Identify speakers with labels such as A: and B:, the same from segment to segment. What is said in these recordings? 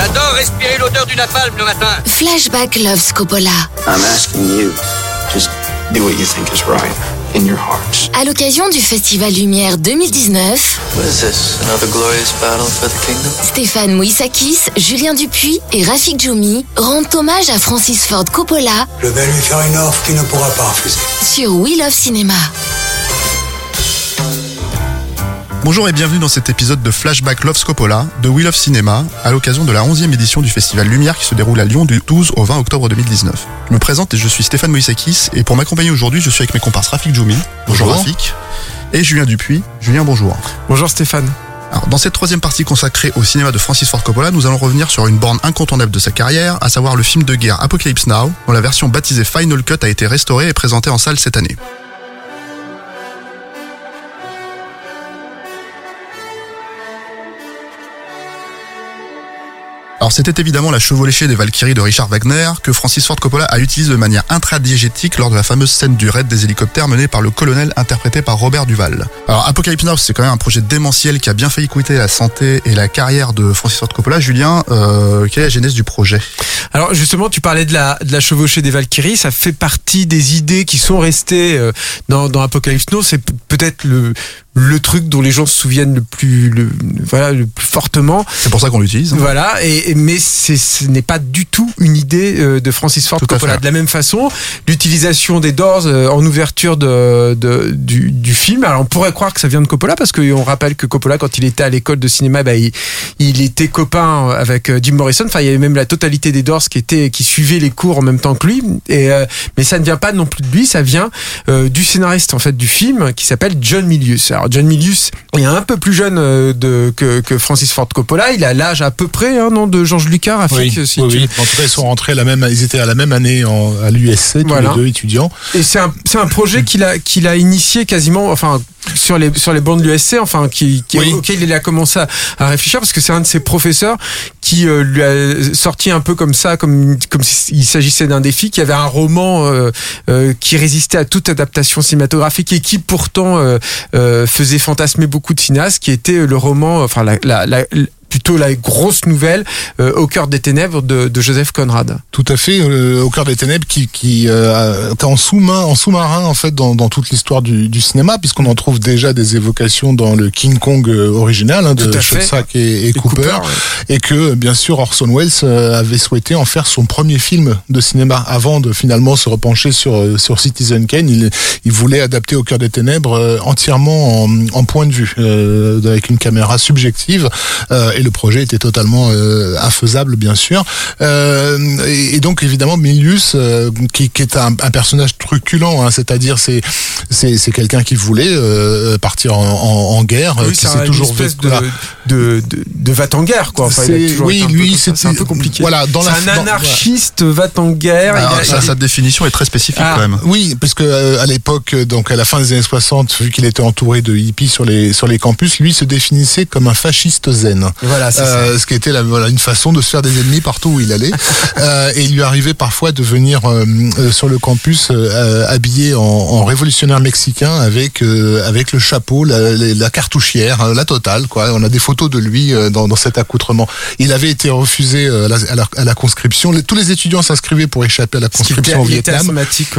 A: J'adore respirer l'odeur du napalm le matin.
B: Flashback Loves Coppola.
C: I'm asking you, just do what you think is right in your hearts.
B: À l'occasion du Festival Lumière 2019,
C: What is this? Another glorious battle for the kingdom?
B: Stéphane Moïsakis, Julien Dupuis et Rafik Djoumi rendent hommage à Francis Ford Coppola
D: Je vais lui faire une offre qu'il ne pourra pas refuser.
B: sur We Love Cinéma.
E: Bonjour et bienvenue dans cet épisode de Flashback Love Scopola de Wheel of Cinema à l'occasion de la 11e édition du Festival Lumière qui se déroule à Lyon du 12 au 20 octobre 2019. Je me présente et je suis Stéphane Moïsakis et pour m'accompagner aujourd'hui je suis avec mes comparses Rafik Djoumi. Bonjour,
F: Bonjour.
E: Rafik. Et Julien Dupuis. Julien bonjour.
F: Bonjour Stéphane.
E: Alors, dans cette troisième partie consacrée au cinéma de Francis Ford Coppola, nous allons revenir sur une borne incontournable de sa carrière, à savoir le film de guerre Apocalypse Now, dont la version baptisée Final Cut a été restaurée et présentée en salle cette année. Alors c'était évidemment la chevauchée des Valkyries de Richard Wagner que Francis Ford Coppola a utilisé de manière intradiégétique lors de la fameuse scène du raid des hélicoptères menée par le colonel interprété par Robert Duval. Alors Apocalypse Now c'est quand même un projet démentiel qui a bien failli coûter la santé et la carrière de Francis Ford Coppola. Julien, euh, quelle est la genèse du projet?
F: Alors justement, tu parlais de la, chevauchée des Valkyries, ça fait partie des idées qui sont restées euh, dans, dans Apocalypse Now. C'est peut-être le, le truc dont les gens se souviennent le plus, le, voilà, le plus fortement.
E: C'est pour ça qu'on l'utilise.
F: Voilà, et, et- mais c'est, ce n'est pas du tout une idée euh, de Francis Ford
E: Tout
F: Coppola. De la même façon, l'utilisation des Doors euh, en ouverture de, de- du, du film. Alors on pourrait croire que ça vient de Coppola parce qu'on rappelle que Coppola, quand il était à l'école de cinéma, bah, il, il était copain avec euh, Jim Morrison. Enfin, il y avait même la totalité des Doors qui étaient qui suivaient les cours en même temps que lui. Et euh, mais ça ne vient pas non plus de lui, ça vient euh, du scénariste en fait du film qui s'appelle John Milius. Alors John Milius est un peu plus jeune euh, de, que, que Francis Ford Coppola. Il a l'âge à peu près hein, non, de George Lucas. Rafik,
G: Oui,
F: si
G: oui,
F: tu-
G: oui. En tout cas, ils sont rentrés à la même, ils étaient à la même année en, à l'USC, tous
F: Voilà.
G: les deux étudiants.
F: Et c'est un, projet qu'il a, qu'il a initié quasiment, enfin, sur les, sur les bancs de l'USC, enfin, qui, qui,
G: Oui.
F: auquel il a commencé à, à réfléchir parce que c'est un de ses professeurs qui euh, lui a sorti un peu comme ça, comme, comme s'il s'agissait d'un défi, qui avait un roman euh, euh, qui résistait à toute adaptation cinématographique et qui pourtant euh, euh, faisait fantasmer beaucoup de cinéastes, qui était le roman, enfin, la, la, la- plutôt la grosse nouvelle euh, au cœur des ténèbres de, de Joseph Conrad.
G: Tout à fait, euh, au cœur des ténèbres, qui, qui euh, était en sous-main, en sous-marin en fait dans, dans toute l'histoire du, du cinéma, puisqu'on en trouve déjà des évocations dans le King Kong euh, original hein, de. Schoedsack et, et
F: Et
G: Cooper,
F: Cooper, ouais.
G: et que bien sûr Orson Welles euh, avait souhaité en faire son premier film de cinéma avant de finalement se repencher sur euh, sur Citizen Kane. Il, il voulait adapter au cœur des ténèbres euh, entièrement en, en point de vue, euh, avec une caméra subjective, euh, et le projet était totalement euh, infaisable bien sûr. Euh, et, et donc évidemment Milius, euh, qui, qui est un, un personnage truculent, hein, c'est-à-dire c'est c'est c'est quelqu'un qui voulait euh, partir en, en, en guerre,
F: Oui,
G: qui
F: c'est
G: s'est
F: un-
G: toujours
F: une espèce
G: voilà.
F: de, de, de, de va en guerre quoi. Enfin, il a
G: oui,
F: été un peu
G: lui, c'est-
F: un peu compliqué.
G: voilà, dans la-
F: un
G: dans-
F: anarchiste va en guerre.
E: Alors,
F: il a-
E: ça,
F: il-
E: sa définition est très spécifique
F: Ah,
E: quand même.
G: Oui, parce que euh, à l'époque, donc à la fin des années 60, vu qu'il était entouré de hippies sur les sur les campus, lui se définissait comme un fasciste zen.
F: Voilà, c'est
G: Euh, ce qui était la, voilà, une façon de se faire des ennemis partout où il allait. Euh, et il lui arrivait parfois de venir euh, euh, sur le campus euh, habillé en, en révolutionnaire mexicain avec euh, avec le chapeau, la, la- la cartouchière, la totale. Quoi. On a des photos de lui euh, dans, dans cet accoutrement. Il avait été refusé euh, à la, à la- à la conscription. Les- tous les étudiants s'inscrivaient pour échapper à la conscription au
F: il était
G: Vietnam.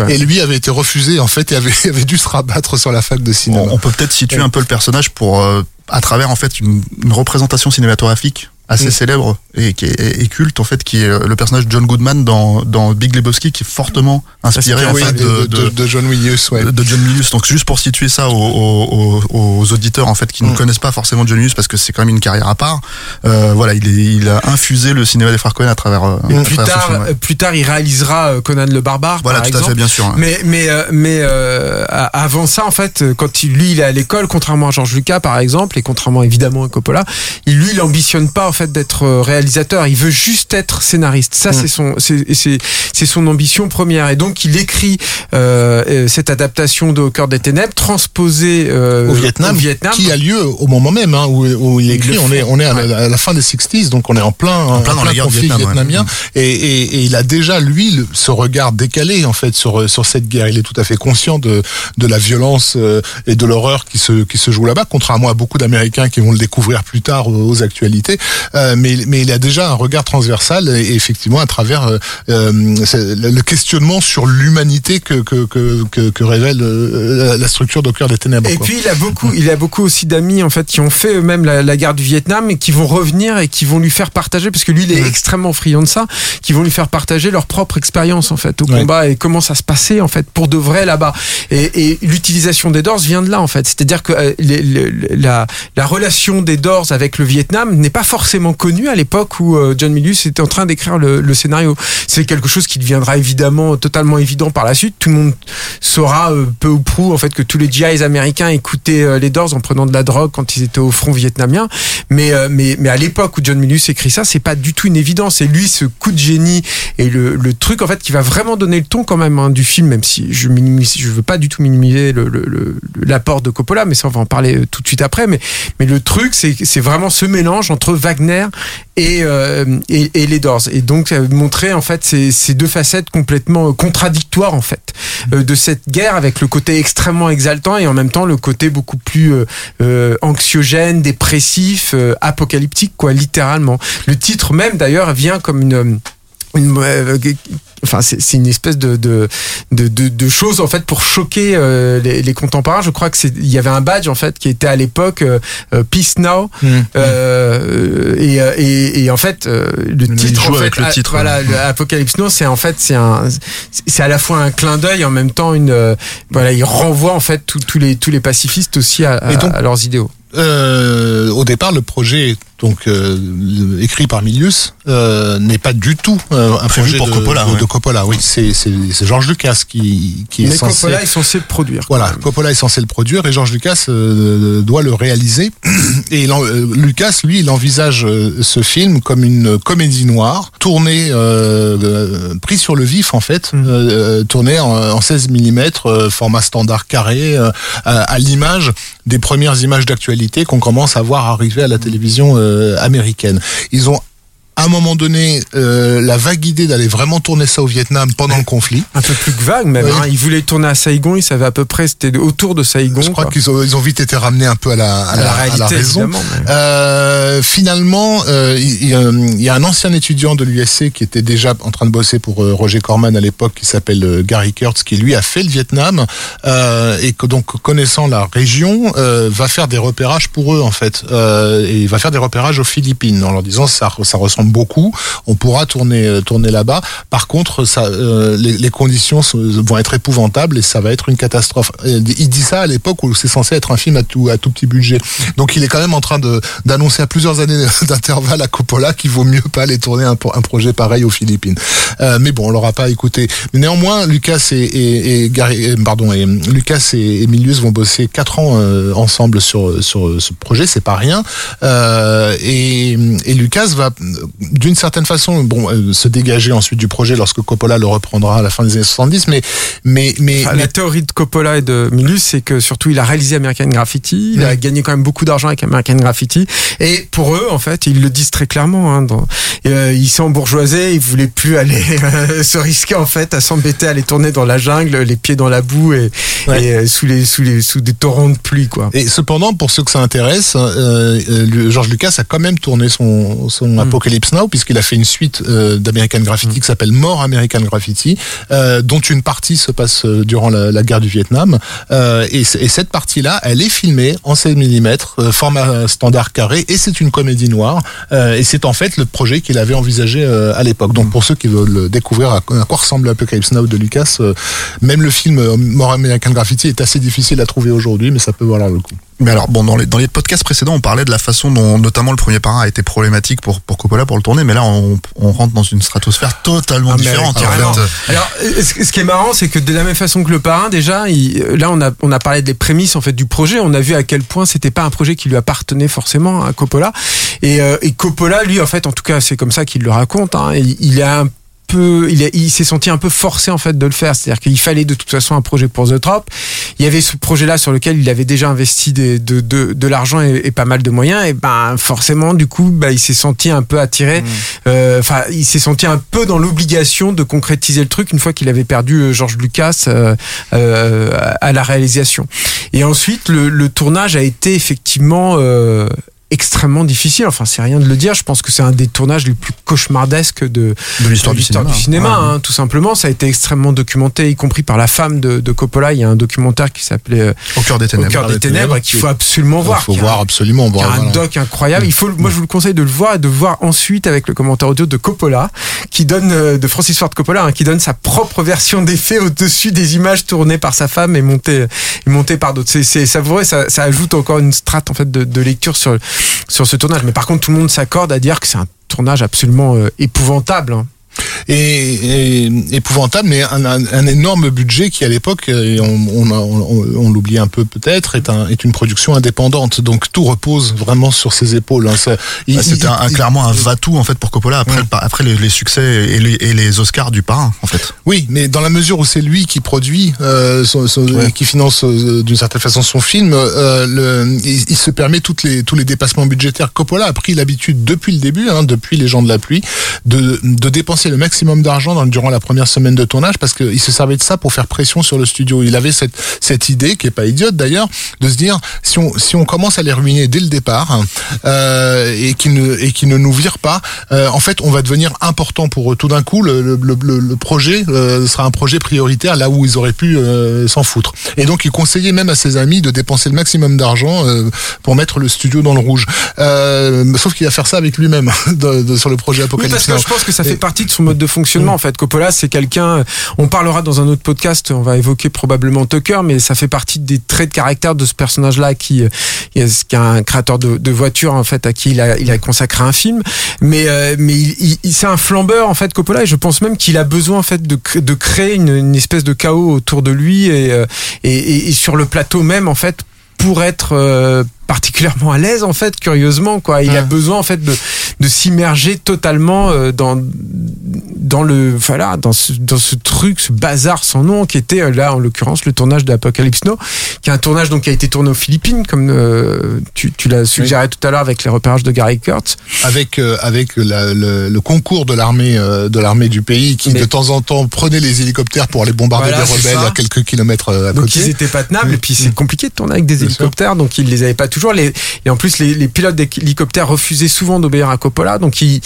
G: Et lui avait été refusé en fait et avait, avait dû se rabattre sur la fac de cinéma.
E: On, on peut peut-être situer un peu le personnage pour, euh, à travers en fait une, une représentation cinématographique assez
G: Mm.
E: célèbre et qui est et culte en fait, qui est euh, le personnage de John Goodman dans, dans Big Lebowski, qui est fortement inspiré en
G: Oui,
E: fait,
G: de, de- de John ouais.
E: de John Milius. Donc juste pour situer ça aux, aux- auditeurs en fait qui ne
G: Mm.
E: connaissent pas forcément John Milius parce que c'est quand même une carrière à part. Euh, voilà, il, est, il a infusé le cinéma des frères Cohen à travers. euh, à
F: plus
E: travers ce
F: tard,
E: film, ouais.
F: plus tard, il réalisera Conan le barbare.
E: Voilà,
F: par
E: tout à
F: exemple.
E: fait, bien sûr. hein.
F: Mais mais mais euh, avant ça, en fait, quand il, lui il est à l'école, contrairement à George Lucas par exemple, et contrairement évidemment à Coppola, il, lui il ambitionne pas en fait d'être euh, réalisateur. Il veut juste être scénariste. Ça
G: Mm.
F: c'est son c'est c'est c'est son ambition première. Et donc il écrit euh, euh, cette adaptation de Au cœur des ténèbres transposée euh,
G: au Vietnam,
F: au Vietnam.
G: qui a lieu au moment même hein, où, où il écrit. On est, on est à, la, à la fin des 60s, donc on est en plein, en
E: plein dans
G: conflit
E: Vietnam, ouais.
G: vietnamien. Et, et, et il a déjà lui le- ce regard décalé en fait sur sur cette guerre. Il est tout à fait conscient de de la violence euh, et de l'horreur qui se qui se joue là-bas, contrairement à beaucoup d'Américains qui vont le découvrir plus tard aux, aux actualités. Euh, mais mais il a déjà un regard transversal et, effectivement à travers euh, euh, le questionnement sur l'humanité que que que que, que révèle euh, la- structure d'au cœur des ténèbres.
F: Et
G: quoi.
F: puis il a beaucoup, il a beaucoup aussi d'amis en fait qui ont fait eux-mêmes la, la guerre du Vietnam et qui vont revenir et qui vont lui faire partager parce que lui il est extrêmement friand de ça, qui vont lui faire partager leur propre expérience en fait au
G: Ouais.
F: combat et comment ça se passait en fait pour de vrai là-bas. Et, et l'utilisation des Doors vient de là en fait, c'est-à-dire que les- les- la, la relation des Doors avec le Vietnam n'est pas forcément connue à l'époque où euh, John Milius était en train d'écrire le, scénario. C'est quelque chose qui deviendra évidemment totalement évident par la suite. Tout le monde saura euh, peu ou prou en fait que tous les GIs américains écoutaient euh, les Doors en prenant de la drogue quand ils étaient au front vietnamien. Mais mais mais à l'époque où John Milius écrit ça, c'est pas du tout une évidence. Et lui, ce coup de génie et le, le truc en fait qui va vraiment donner le ton quand même hein, du film, même si je minimise, je veux pas du tout minimiser le- le- l'apport de Coppola, mais ça on va en parler tout de suite après. Mais mais le truc c'est c'est vraiment ce mélange entre Euh, et, et les Doors. Et donc euh, montrer en fait ces, deux facettes complètement euh, contradictoires en fait de cette guerre avec le côté extrêmement exaltant et en même temps le côté beaucoup plus anxiogène, dépressif, apocalyptique quoi, littéralement. Le titre même d'ailleurs vient comme une une, euh, enfin c'est c'est une espèce de de, de de de chose en fait pour choquer euh, les, les contemporains je crois que c'est il y avait un badge en fait qui était à l'époque euh, euh, Peace Now
G: Mm.
F: euh, et, euh, et, et en fait euh, le titre en
E: avec
F: fait,
E: le
F: a-
E: titre,
F: voilà
E: ouais.
F: le Apocalypse Now c'est en fait c'est un c'est à la fois un clin d'œil en même temps une euh, voilà il renvoie en fait tous tous les tous les pacifistes aussi à, à-
G: donc-
F: à leurs idéaux
G: Euh, au départ, le projet donc euh, écrit par Milius euh, n'est pas du tout euh, un
E: Prévu
G: projet
E: pour
G: de,
E: Coppola,
G: de,
E: ouais.
G: de Coppola. Oui, c'est c'est c'est George Lucas qui qui est
F: mais
G: censé
F: Coppola est censé le produire
G: voilà. Coppola est censé le produire et George Lucas euh, doit le réaliser. Et il en- euh, Lucas, lui, il envisage euh, ce film comme une comédie noire, tournée, euh, euh, pris sur le vif en fait,
F: Mm.
G: euh, tournée en, en 16 mm, format standard carré, euh, à, à l'image des premières images d'actualité qu'on commence à voir arriver à la télévision euh, américaine. Ils ont à un moment donné euh, la vague idée d'aller vraiment tourner ça au Vietnam pendant le conflit.
F: un peu plus que vague même
G: Oui.
F: hein. ils voulaient tourner à Saigon ils savaient à peu près c'était autour de Saigon
G: Je crois qu'ils ont, ils ont vite été ramenés un peu à la, à
F: à la réalité
G: raison.
F: évidemment mais-
G: Euh, finalement, euh, il, y a- il y a un ancien étudiant de l'USC qui était déjà en train de bosser pour Roger Corman à l'époque, qui s'appelle Gary Kurtz, qui lui a fait le Vietnam et que donc connaissant la région, va faire des repérages pour eux en fait, et il va faire des repérages aux Philippines en leur disant ça, ça ressemble beaucoup, on pourra tourner euh, tourner là-bas. Par contre, ça, euh, les, les conditions vont être épouvantables et ça va être une catastrophe. Il dit ça à l'époque où c'est censé être un film à tout à tout petit budget. Donc il est quand même en train d'annoncer à plusieurs années d'intervalle à Coppola qu'il vaut mieux pas aller tourner un, un projet pareil aux Philippines. Euh, mais bon, on l'aura pas écouté. Néanmoins, Lucas et, et, et Gary, et- pardon, et Lucas et, et Milius vont bosser quatre ans euh, ensemble sur sur ce projet, c'est pas rien. Euh, et, et Lucas va d'une certaine façon, bon, euh, se dégager ensuite du projet lorsque Coppola le reprendra à la fin des années 70. Mais mais mais,
F: Enfin,
G: mais
F: la théorie de Coppola et de Milius, c'est que surtout il a réalisé American Graffiti, il a gagné quand même beaucoup d'argent avec American Graffiti, et pour eux, en fait, ils le disent très clairement, hein, dans, euh, ils sont bourgeoisés, ils voulaient plus aller euh, se risquer en fait à s'embêter à aller tourner dans la jungle, les pieds dans la boue et,
G: Ouais.
F: et, euh, sous les sous les sous des torrents de pluie, quoi.
G: Et cependant, pour ceux que ça intéresse, euh, euh, le- George Lucas a quand même tourné son, son Apocalypse Apocalypse Now, puisqu'il a fait une suite euh, d'American Graffiti qui s'appelle More American Graffiti, euh, dont une partie se passe euh, durant la, la guerre du Vietnam. Euh, et, cette partie-là, elle est filmée en 16 mm, format standard carré, et c'est une comédie noire. Et c'est en fait le projet qu'il avait envisagé à l'époque. Donc pour ceux qui veulent découvrir à, quoi ressemble Apocalypse Now de Lucas, même le film More American Graffiti est assez difficile à trouver aujourd'hui, mais ça peut valoir le coup.
E: Mais alors, bon, dans les, dans les podcasts précédents, on parlait de la façon dont, notamment, le premier parrain a été problématique pour, pour Coppola pour le tourner, mais là, on, on rentre dans une stratosphère totalement
F: Ah,
E: différente.
F: Alors, ce qui est marrant, c'est que de la même façon que le parrain, déjà, il- là, on a, on a parlé des prémices en fait du projet. On a vu à quel point c'était pas un projet qui lui appartenait forcément à Coppola. Et, euh, et Coppola, lui, en fait, en tout cas, c'est comme ça qu'il le raconte. Hein, il, il est un peu, il, est- il s'est senti un peu forcé en fait de le faire. C'est-à-dire qu'il fallait de toute façon un projet pour The Trop. Il y avait ce projet-là sur lequel il avait déjà investi des- de, de, de l'argent et, et pas mal de moyens. Et ben forcément, du coup, bah, il s'est senti un peu attiré. Euh, Enfin, il s'est senti un peu dans l'obligation de concrétiser le truc une fois qu'il avait perdu euh, George Lucas euh, euh, à la réalisation. Et ensuite, le, le tournage a été effectivement euh, extrêmement difficile. Enfin, c'est rien de le dire. Je pense que c'est un des tournages les plus cauchemardesques de,
E: De l'histoire du cinéma.
F: cinéma,
E: Ouais.
F: hein, tout simplement. Ça a été extrêmement documenté, y compris par la femme de, de Coppola. Il y a un documentaire qui s'appelait euh,
E: Au cœur des
F: Au
E: ténèbres.
F: cœur des ténèbres qu'il faut absolument voir.
G: Il faut voir absolument.
F: qui a
G: voir,
F: un
G: voilà.
F: doc incroyable. Il faut, moi, je vous le conseille de le voir et de voir ensuite avec le commentaire audio de Coppola, qui donne, euh, de Francis Ford Coppola, hein, qui donne sa propre version des faits au-dessus des images tournées par sa femme et montées, et montées par d'autres. C'est, c'est savoureux, ça, ça ajoute encore une strate, en fait, de, de lecture sur, sur ce tournage. Mais par contre, tout le monde s'accorde à dire que c'est un tournage absolument euh, épouvantable. hein.
G: Et, et épouvantable, mais un, un, un énorme budget qui à l'époque, et on, on, a- on, on l'oublie un peu peut-être, est, un, est une production indépendante. Donc tout repose vraiment sur ses épaules. hein.
E: Bah, C'était clairement un va-tout en fait pour Coppola après, le par- après les, les succès et les, et les Oscars du parrain en fait.
G: Oui, mais dans la mesure où c'est lui qui produit, euh, son- son- qui finance euh, d'une certaine façon son film, euh, le, il, il se permet toutes les, tous les dépassements budgétaires. Coppola a pris l'habitude depuis le début, hein, depuis Les gens de la pluie, de, de dépenser le maximum d'argent durant la première semaine de tournage parce qu'il se servait de ça pour faire pression sur le studio. Il avait cette, cette idée, qui est pas idiote d'ailleurs, de se dire si on, si on commence à les ruiner dès le départ hein, euh, et qui ne et qui ne nous virent pas, euh, en fait, on va devenir important pour eux. Tout d'un coup, le, le, le, le projet euh, sera un projet prioritaire là où ils auraient pu euh, s'en foutre. Et donc, il conseillait même à ses amis de dépenser le maximum d'argent euh, pour mettre le studio dans le rouge. Euh, sauf qu'il va faire ça avec lui-même sur le projet
F: Oui,
G: Apocalypse.
F: parce que je pense que ça fait
G: Et-
F: partie de son mode de fonctionnement. En fait, Coppola, c'est quelqu'un. On parlera dans un autre podcast. On va évoquer probablement Tucker, mais ça fait partie des traits de caractère de ce personnage-là, qui, qui est un créateur de, de voitures en fait, à qui il a, il a consacré un film. Mais, euh, mais il, il- il- c'est un flambeur en fait, Coppola, et je pense même qu'il a besoin en fait de, de créer une, une espèce de chaos autour de lui et, euh, et, et- et sur le plateau même en fait pour être euh, particulièrement à l'aise en fait curieusement quoi il a besoin en fait de, de s'immerger totalement euh, dans dans le voilà dans ce, dans ce truc ce bazar sans nom qui était euh, là en l'occurrence le tournage d'Apocalypse Now qui est un tournage donc qui a été tourné aux Philippines comme euh, tu, tu l'as suggéré tout à l'heure avec les repérages de Gary Kurtz
G: avec euh, avec la- le, le concours de l'armée euh, de l'armée du pays qui
F: Mais-
G: de temps en temps prenait les hélicoptères pour aller bombarder
F: Voilà,
G: des rebelles
F: ça.
G: à quelques kilomètres à
F: donc
G: côté.
F: ils étaient pas tenables
G: Oui.
F: et puis c'est compliqué de tourner avec des
G: Bien sûr.
F: hélicoptères donc ils les avaient pas toujours et en plus les, pilotes d'hélicoptères refusaient souvent d'obéir à Coppola donc il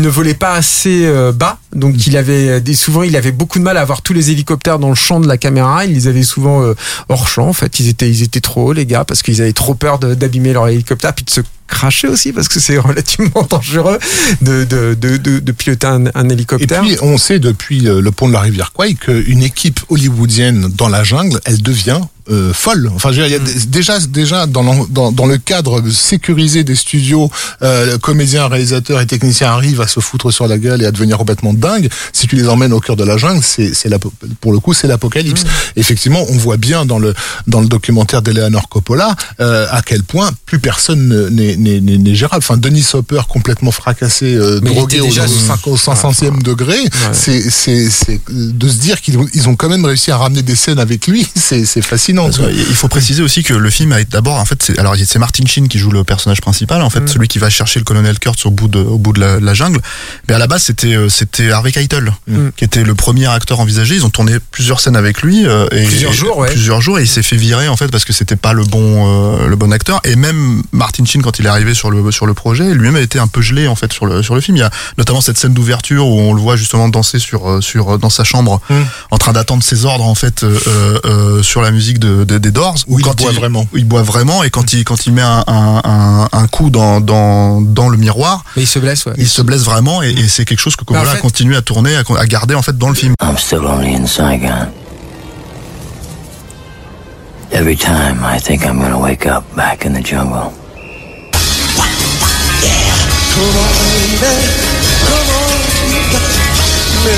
F: ne volait pas assez euh, bas. Donc il avait des, souvent il avait beaucoup de mal à avoir tous les hélicoptères dans le champ de la caméra. Il les avait souvent euh, hors champ en fait. Ils étaient ils étaient trop hauts les gars parce qu'ils avaient trop peur d'abîmer leur hélicoptère puis de se cracher aussi parce que c'est relativement dangereux de, piloter un, un
G: Et
F: hélicoptère
G: puis, on sait depuis euh, le pont de la rivière Kwai qu'une équipe hollywoodienne dans la jungle, elle devient euh, folle. Enfin, je veux dire, il y a des- déjà, déjà dans, l'en- dans, dans le cadre sécurisé des studios, euh, comédiens, réalisateurs et techniciens arrivent à se foutre sur la gueule et à devenir complètement dingues. Si tu les emmènes au cœur de la jungle, c'est, c'est pour le coup, c'est l'apocalypse. Effectivement, on voit bien dans le dans le documentaire d'Eleanor Coppola euh, à quel point plus personne ne- n'est, n'est, n'est, n'est gérable. Enfin, Denis Hopper complètement fracassé, euh, drogué au,
F: déjà
G: au,
F: sous-
G: cinq- au 500e degré, c'est, c'est, c'est de se dire qu'ils ont, ils ont quand même réussi à ramener des scènes avec lui, c'est, c'est fascinant.
E: Il faut préciser aussi que le film a été d'abord en fait c'est alors c'est Martin Sheen qui joue le personnage principal en fait
G: Mm.
E: celui qui va chercher le colonel Kurtz au bout de au bout de la, la jungle mais à la base c'était euh, c'était Harvey Keitel
G: Mm.
E: qui était le premier acteur envisagé ils ont tourné plusieurs scènes avec lui euh, et
F: Plusieurs jours, ouais.
E: plusieurs jours et il s'est fait virer en fait parce que c'était pas le bon euh, le bon acteur et même Martin Sheen quand il est arrivé sur le sur le projet lui-même a été un peu gelé en fait sur le sur le film il y a notamment cette scène d'ouverture où on le voit justement danser sur sur dans sa chambre
G: Mm.
E: en train d'attendre ses ordres en fait euh, sur la musique de, de- des Doors
G: Où il
E: quand
G: boit vraiment.
E: où il boit vraiment et quand il quand il met un, un, un, un coup dans, dans dans le miroir
F: Mais il se blesse, ouais.
E: il se blesse vraiment et, et c'est quelque chose que Coppola
F: Mais en fait-
E: a continué à tourner à, à garder en fait dans le film
H: I'm still only in Saigon. Every time I think I'm gonna wake up back in the jungle.
F: Le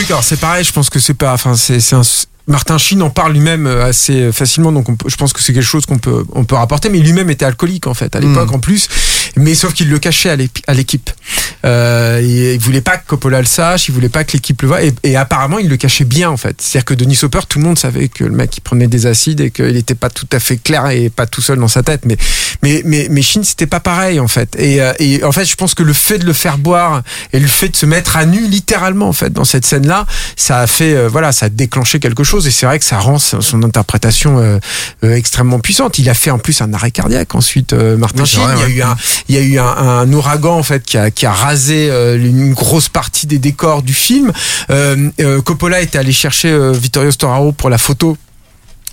F: truc, alors c'est pareil, je pense que c'est pas, enfin c'est Martin Sheen en parle lui-même euh, assez facilement, donc on je pense que c'est quelque chose qu'on peut on peut rapporter. Mais lui-même était alcoolique en fait à l'époque
E: Mm.
F: en plus, mais sauf qu'il le cachait à l'équipe. Euh, il voulait pas que Coppola le sache, il voulait pas que l'équipe le voie, et, et apparemment il le cachait bien en fait. C'est-à-dire que Denis Hopper, tout le monde savait que le mec il prenait des acides et qu'il était pas tout à fait clair et pas tout seul dans sa tête. Mais mais mais mais Sheen c'était pas pareil en fait. Et, euh, et en fait je pense que le fait de le faire boire et le fait de se mettre à nu littéralement en fait dans cette scène là, ça a fait euh, voilà ça a déclenché quelque chose et c'est vrai que ça rend son interprétation euh, euh, extrêmement puissante. Il a fait en plus un arrêt cardiaque ensuite Martin
E: Oui, c'est
F: Sheen.
E: vrai,
F: il y a
E: ouais.
F: eu un il y a eu un, ouragan en fait qui a, qui a rasé euh, une grosse partie des décors du film. Euh, euh, Coppola était allé chercher Vittorio Storaro pour la photo.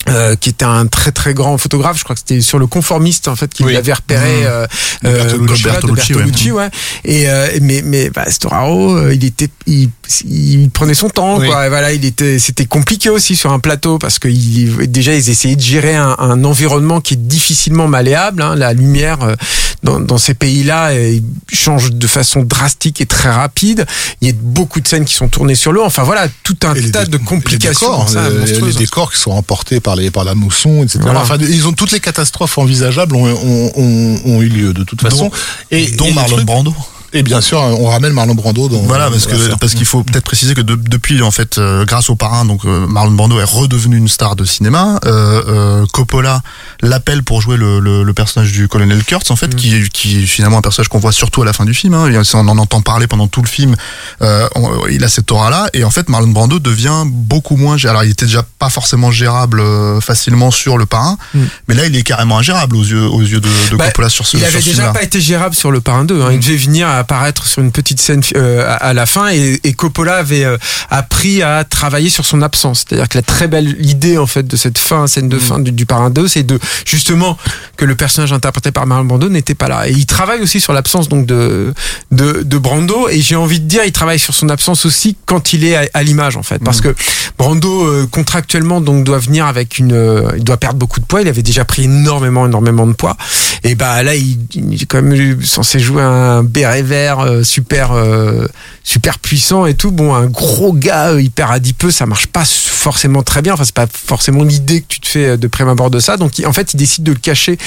F: Euh, qui était un très très grand photographe, je crois que c'était sur le conformiste en fait qu'il
G: Oui.
F: l'avait repéré
E: Mmh.
F: euh,
G: De Bertolucci.
F: De
E: Bertolucci, ouais.
F: Bertolucci, ouais. Et euh, mais mais bah, Storaro, euh, il était il, il prenait son temps
G: Oui.
F: quoi. Et voilà, il était c'était compliqué aussi sur un plateau parce que il, déjà ils essayaient de gérer un, un environnement qui est difficilement malléable. Hein, la lumière euh, dans, dans ces pays-là euh, change de façon drastique et très rapide. Il y a beaucoup de scènes qui sont tournées sur l'eau. Enfin voilà, tout un
G: Et les
F: tas de
G: les
F: complications
G: décors,
F: comme ça,
G: euh, les décors qui sont emportés par les par la mousson, etc.
F: Voilà.
G: Enfin, ils ont toutes les catastrophes envisageables ont, ont, ont, ont eu lieu de toute façon. et
E: dont
G: et
E: Marlon Brando
G: Et bien sûr, on ramène Marlon Brando dans.
E: Voilà, parce que parce qu'il faut peut-être préciser que de- depuis en fait, euh, grâce au parrain, donc euh, Marlon Brando est redevenu une star de cinéma. Euh, euh, Coppola l'appelle pour jouer le, le, le personnage du colonel Kurtz, en fait, qui est qui est finalement un personnage qu'on voit surtout à la fin du film. Hein. Et On en entend parler pendant tout le film. Euh, on- il a cette aura-là, et en fait, Marlon Brando devient beaucoup moins. Alors, il était déjà pas forcément gérable euh, facilement sur le parrain,
F: Mm.
E: mais là, il est carrément ingérable aux yeux aux yeux de, de
F: Bah,
E: Coppola sur ce
F: il avait déjà pas été gérable sur le parrain 2. Hein. Il devait venir apparaître sur une petite scène euh, à, à la fin. Et, et Coppola avait euh, appris à travailler sur son absence. C'est-à-dire que la très belle idée en fait de cette fin, scène de fin du, du parrain 2, c'est de justement que le personnage interprété par Marlon Brando n'était pas là. Et il travaille aussi sur l'absence donc de, de de Brando. Et j'ai envie de dire il travaille sur son absence aussi quand il est à, à l'image en fait. Parce que Brando euh, contractuellement donc doit venir avec une euh, il doit perdre beaucoup de poids, il avait déjà pris énormément énormément de poids. Et bah là il, il est quand même censé jouer un béret euh, super euh, super puissant et tout. Bon un gros gars euh, hyper adipeux ça marche pas forcément très bien. Enfin c'est pas forcément l'idée que tu te fais de prime abord de ça. Donc en fait il décide de le cacher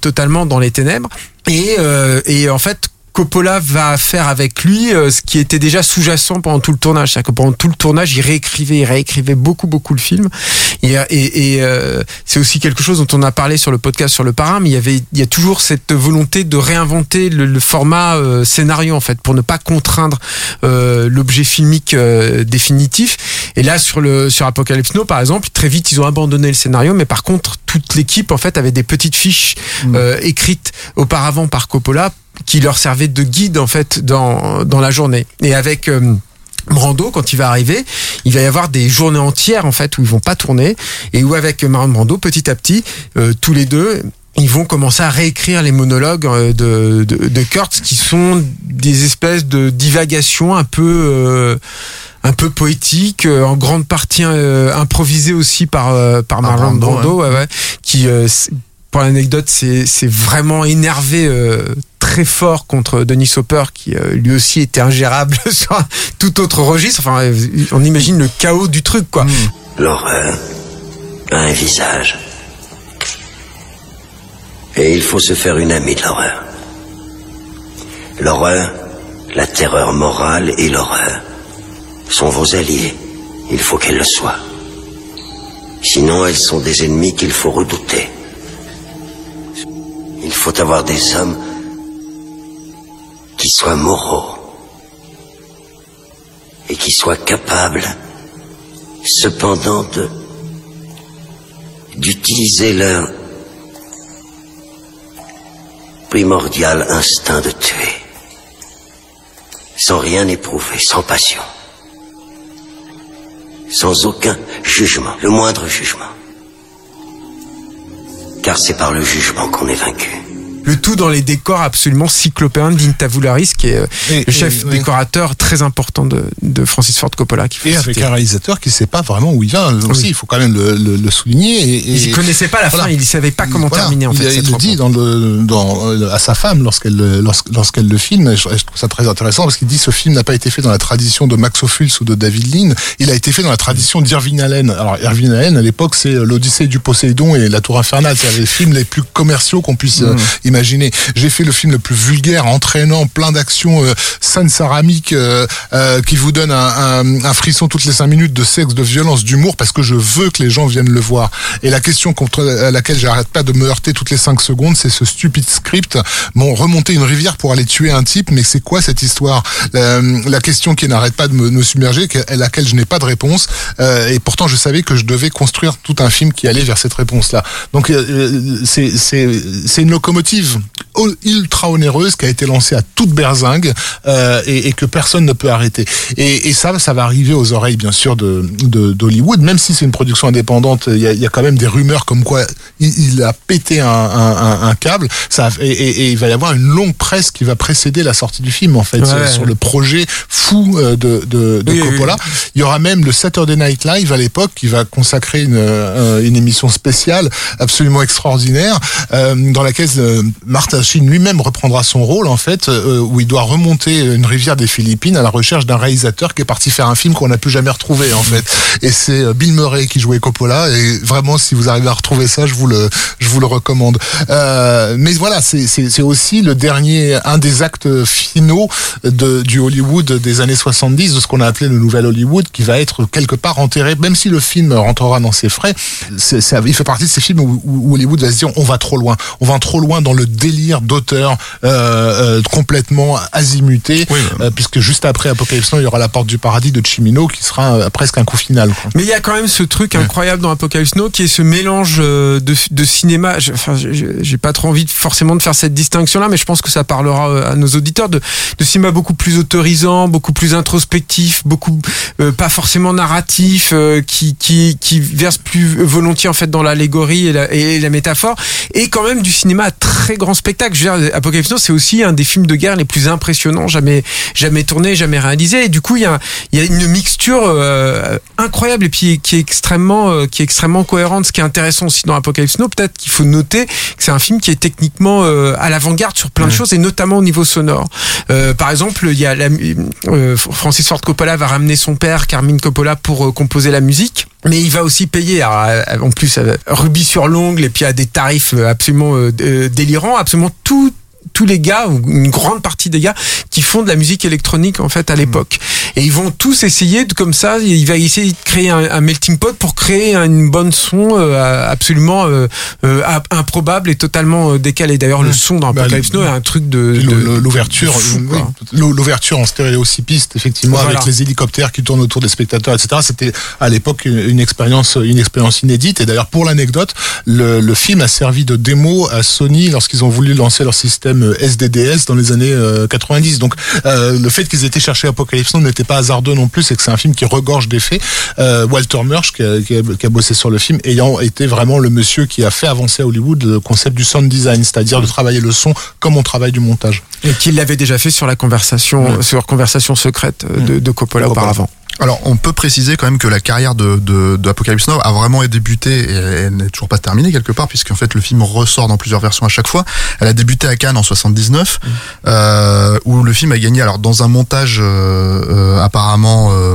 F: totalement dans les ténèbres. Et et en fait Coppola va faire avec lui euh, ce qui était déjà sous-jacent pendant tout le tournage. C'est-à-dire que pendant tout le tournage, il réécrivait, il réécrivait beaucoup, beaucoup le film. Et, et, et, euh, c'est aussi quelque chose dont on a parlé sur le podcast sur le parrain, mais il y avait, il y a toujours cette volonté de réinventer le, le format euh, scénario en fait, pour ne pas contraindre euh, l'objet filmique euh, définitif. Et là, sur le sur Apocalypse Now, par exemple, très vite, ils ont abandonné le scénario, mais par contre, toute l'équipe en fait avait des petites fiches euh, écrites auparavant par Coppola qui leur servaient de guide en fait dans dans la journée. Et avec euh, Brando, quand il va arriver, il va y avoir des journées entières en fait où ils vont pas tourner et où avec Marlon Brando, petit à petit, euh, tous les deux, ils vont commencer à réécrire les monologues euh, de, de, de Kurtz qui sont des espèces de divagations un peu euh, un peu poétiques, euh, en grande partie euh, improvisées aussi par euh, par Marlon
E: Brando,
F: Brando, ouais, ouais, qui euh, pour l'anecdote, c'est c'est vraiment énervé euh, très fort contre Denis Hopper, qui euh, lui aussi était ingérable sur un tout autre registre. Enfin, on imagine le chaos du truc, quoi.
H: L'horreur a un visage. Et il faut se faire une amie de l'horreur. L'horreur La terreur morale et l'horreur sont vos alliés. Il faut qu'elles le soient. Sinon, elles sont des ennemis qu'il faut redouter. Il faut avoir des hommes qui soient moraux et qui soient capables, cependant, d'utiliser leur primordial instinct de tuer, sans rien éprouver, sans passion, sans aucun jugement, le moindre jugement. Car c'est par le jugement qu'on est vaincu.
F: Le tout dans les décors absolument cyclopéens d'Intavularis, qui est euh,
G: Et-
F: le chef
G: et- oui.
F: décorateur très important de, de Francis Ford Coppola. Qui
G: Et avec
F: citer.
G: un réalisateur qui sait pas vraiment où il va aussi,
F: Oui.
G: il faut quand même le, le- le souligner. Et,
F: Il connaissait pas la fin, il savait pas comment
G: Voilà.
F: terminer en
G: il,
F: fait.
G: il
F: cette
G: dit
F: rencontre.
G: dans le, dans, euh, à sa femme lorsqu'elle le- lorsqu'- lorsqu'elle le filme. Et je, trouve ça très intéressant parce qu'il dit ce film n'a pas été fait dans la tradition de Max Ophuls ou de David Lean. Il a été fait dans la tradition d'Irving Allen. Alors Irving Allen à l'époque c'est euh, l'Odyssée du Poséidon et la Tour infernale. C'est les films les plus commerciaux qu'on puisse euh, imaginer. J'ai fait le film le plus vulgaire, entraînant, plein d'actions, euh, scènes céramiques euh, euh, qui vous donnent un, frisson toutes les cinq minutes de sexe, de violence, d'humour parce que je veux que les gens viennent le voir. Et la question contre laquelle j'arrête pas de me heurter toutes les cinq secondes, c'est ce stupide script. Bon, remonter une rivière pour aller tuer un type, mais c'est quoi cette histoire? La, question qui n'arrête pas de me, me submerger, à laquelle je n'ai pas de réponse. euh, et pourtant, je savais que je devais construire tout un film qui allait vers cette réponse-là. Donc, euh, euh, c'est une locomotive arrive ultra onéreuse qui a été lancée à toute berzingue euh, et, et que personne ne peut arrêter. Et, et ça, ça va arriver aux oreilles, bien sûr, de de- d'Hollywood, même si c'est une production indépendante. Il y a, y a quand même des rumeurs comme quoi il, il a pété un, un, un- câble. Ça et, et- il va y avoir une longue presse qui va précéder la sortie du film, en fait,
F: Ouais,
G: sur,
F: ouais.
G: sur le projet fou euh, de, de, de
F: Oui, oui,
G: Coppola. Il y aura même le Saturday Night Live à l'époque qui va consacrer une, euh, une émission spéciale absolument extraordinaire euh, dans laquelle euh, Martin Lui-même reprendra son rôle en fait euh, où il doit remonter une rivière des Philippines à la recherche d'un réalisateur qui est parti faire un film qu'on n'a plus jamais retrouvé en fait. Et c'est euh, Bill Murray qui jouait Coppola et vraiment si vous arrivez à retrouver ça je vous le je vous le recommande. Euh, mais voilà c'est aussi le dernier un des actes finaux de du Hollywood des années 70 de ce qu'on a appelé le nouvel Hollywood qui va être quelque part enterré. Même si le film rentrera dans ses frais il fait partie de ces films où Hollywood va se dire on va trop loin. On va trop loin dans le délire d'auteur euh, euh, complètement azimuté euh, puisque juste après Apocalypse Now il y aura la porte du paradis de Chimino qui sera presque un coup final quoi.
F: Mais il y a quand même ce truc incroyable dans Apocalypse Now qui est ce mélange de, de cinéma. Enfin, j'ai pas trop envie de, forcément de faire cette distinction-là, mais je pense que ça parlera à nos auditeurs de, de cinéma beaucoup plus autorisant, beaucoup plus introspectif, beaucoup euh, pas forcément narratif, euh, qui, qui, qui verse plus volontiers en fait dans l'allégorie et la, et la métaphore, et quand même du cinéma à très grand spectacle. Je veux dire, Apocalypse Now, c'est aussi un des films de guerre les plus impressionnants jamais jamais tourné, jamais réalisé. Et du coup, il y a, il y a une mixture euh, incroyable et puis qui est extrêmement euh, qui est extrêmement cohérente. Ce qui est intéressant aussi dans Apocalypse Now, peut-être qu'il faut noter que c'est un film qui est techniquement euh, à l'avant-garde sur plein de choses et notamment au niveau sonore. Euh, par exemple, il y a la, euh, Francis Ford Coppola va ramener son père Carmine Coppola pour euh, composer la musique. Mais il va aussi payer, euh, en plus, euh, rubis sur l'ongle et puis à des tarifs euh, absolument délirants, absolument tout tous les gars ou une grande partie des gars qui font de la musique électronique en fait à l'époque. Et ils vont tous essayer de, comme ça il va essayer de créer un, un melting pot pour créer une bonne son euh, absolument euh, euh, improbable et totalement euh, décalé d'ailleurs le son dans
G: Bah,
F: Apocalypse Now est un truc de,
G: l'ouverture l'ouverture en stéréoscipiste effectivement
F: Voilà.
G: avec les hélicoptères qui tournent autour des spectateurs etc c'était à l'époque une, une expérience une expérience inédite. Et d'ailleurs pour l'anecdote le, le film a servi de démo à Sony lorsqu'ils ont voulu lancer leur système euh, SDDS dans les années euh, 90 donc euh, le fait qu'ils aient été chercher Apocalypse Now n'était pas hasardeux non plus c'est que c'est un film qui regorge d'effets. Euh, Walter Murch qui a, qui a- qui a bossé sur le film ayant été vraiment le monsieur qui a fait avancer à Hollywood le concept du sound design c'est-à-dire de travailler le son comme on travaille du montage.
F: Et qu'il l'avait déjà fait sur la conversation sur conversation secrète euh, de, de Coppola auparavant
E: Alors, on peut préciser quand même que la carrière de, de, de Apocalypse Now a vraiment débuté et elle n'est toujours pas terminée quelque part, puisqu'en fait le film ressort dans plusieurs versions à chaque fois. Elle a débuté à Cannes en 79, euh, où le film a gagné, alors dans un montage euh, euh, apparemment, euh,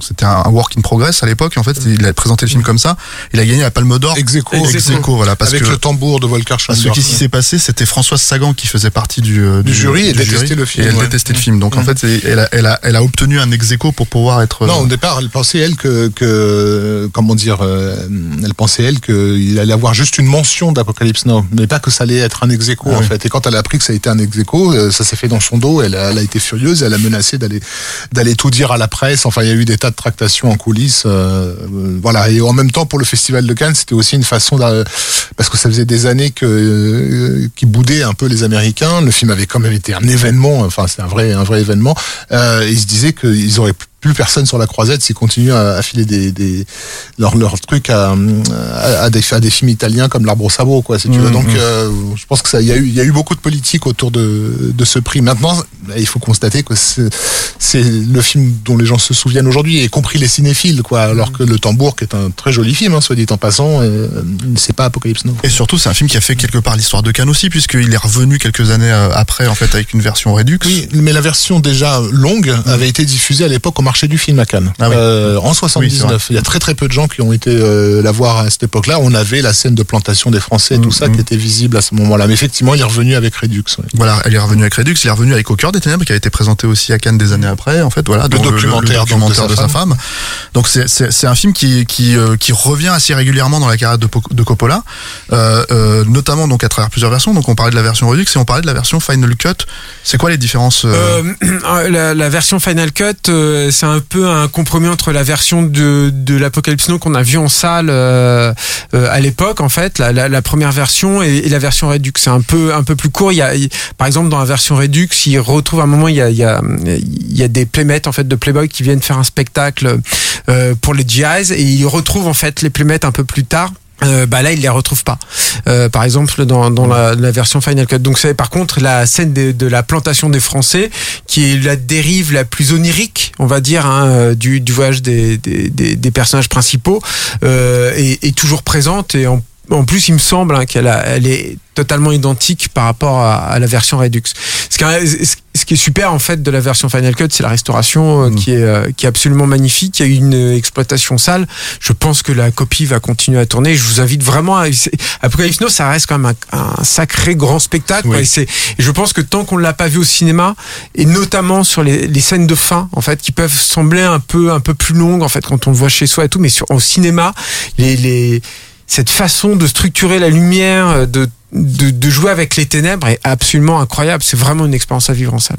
E: c'était un, un work in progress à l'époque, en fait, il a présenté le film comme ça, il a gagné la Palme d'Or.
G: Ex aequo.
E: Ex aequo, voilà, parce
G: Avec
E: que
G: le tambour de Volker Schlumberger.
E: qu'est-ce qui s'est passé? C'était Françoise Sagan qui faisait partie du, euh,
G: Du jury et détestait le film,
E: Et elle
G: ouais.
E: détestait le film. Donc en
G: Mm.
E: fait, elle a, elle, a, elle a obtenu un ex pour pouvoir être.
G: Non, au départ, elle pensait elle que, que comment dire, euh, elle pensait elle qu'il allait avoir juste une mention d'Apocalypse Now, mais pas que ça allait être un ex aequo,
E: Ah
G: en
E: oui.
G: fait. Et quand elle a appris que ça a été un ex aequo, euh, ça s'est fait dans son dos. Elle a, elle a été furieuse, elle a menacé d'aller d'aller tout dire à la presse. Enfin, il y a eu des tas de tractations en coulisses. euh, euh, voilà. Et en même temps, pour le Festival de Cannes, c'était aussi une façon parce que ça faisait des années que euh, qui boudaient un peu les Américains. Le film avait quand même été un événement. Enfin, c'est un vrai un vrai événement. Euh, ils se disaient qu'ils auraient plus personne sur la croisette s'ils continuent à, à filer des, des leurs leur trucs à, à, à des, à des films italiens comme l'arbre au sabot quoi si tu veux
E: Mhm.
G: donc euh, je pense que ça il y a eu y a eu beaucoup de politique autour de, de ce prix maintenant il faut constater que c'est le film dont les gens se souviennent aujourd'hui y compris les cinéphiles quoi alors que le tambour qui est un très joli film hein, soit dit en passant euh, c'est pas Apocalypse Now
E: Et surtout, c'est un film qui a fait quelque part l'histoire de Cannes aussi, puisqu'il est revenu quelques années euh, après, en fait, avec une version Redux.
G: Oui, mais la version déjà longue avait été diffusée à l'époque marché du film à Cannes.
E: Ah oui.
G: Euh, en
E: Oui, c'est
G: 79.
E: vrai.
G: Il y a très très peu de gens qui ont été euh, la voir à cette époque-là. On avait la scène de plantation des Français, tout
E: Mm,
G: ça
E: mm.
G: qui était visible à ce moment-là. Mais effectivement, il est revenu avec Redux. ouais.
E: Voilà, elle est revenue avec Redux, il est revenu avec Au cœur des ténèbres, qui a été présenté aussi à Cannes des années après, en fait, voilà. dont
G: documentaire,
E: de, sa femme. Donc c'est un film qui qui euh, qui revient assez régulièrement dans la carrière de, Po- de Coppola, euh, euh, notamment donc à travers plusieurs versions. Donc on parlait de la version Redux et on parlait de la version Final Cut. C'est quoi les différences euh,
F: Euh, la, la version Final Cut, euh, c'est un peu un compromis entre la version de, de l'Apocalypse Now qu'on a vu en salle euh, euh, à l'époque, en fait, la, la, première version et, la version Redux. C'est un peu un peu plus court. Il y a, par exemple, dans la version Redux, il retrouve un moment, il y a, il y a, il y a des playmates en fait de Playboy qui viennent faire un spectacle euh, pour les GIs et il retrouve en fait les playmates un peu plus tard. Euh, bah là il les retrouve pas. Euh, par exemple dans, dans la, la version Final Cut. Donc c'est par contre la scène de, de la plantation des Français qui est la dérive la plus onirique on va dire hein, euh, du, du voyage des, des, des, personnages principaux euh, est, est toujours présente et en en plus, il me semble hein, qu'elle elle est totalement identique par rapport à, à la version Redux. Ce qui, est, ce qui est super en fait de la version Final Cut, c'est la restauration euh, qui est euh, qui est absolument magnifique. Il y a eu une euh, exploitation sale. Je pense que la copie va continuer à tourner. Je vous invite vraiment à Apocalypse Now, ça reste quand même un, un sacré grand spectacle. Et, et je pense que tant qu'on ne l'a pas vu au cinéma, et notamment sur les, les scènes de fin, en fait, qui peuvent sembler un peu un peu plus longues en fait quand on le voit chez soi et tout, mais sur au cinéma, les, les cette façon de structurer la lumière, euh, de, de, de jouer avec les ténèbres est absolument incroyable. C'est vraiment une expérience à vivre en salle.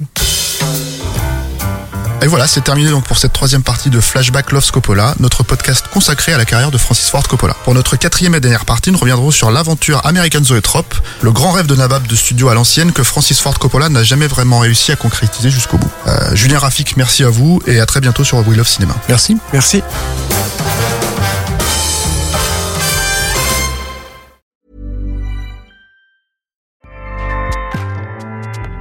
E: Et voilà, c'est terminé donc pour cette troisième partie de Flashback Love Coppola, notre podcast consacré à la carrière de Francis Ford Coppola. Pour notre quatrième et dernière partie, nous reviendrons sur l'aventure American Zoetrope, le grand rêve de Nabab de studio à l'ancienne que Francis Ford Coppola n'a jamais vraiment réussi à concrétiser jusqu'au bout. Euh, Julien Rafik, merci à vous et à très bientôt sur We Love Cinéma.
G: Merci.
F: Merci.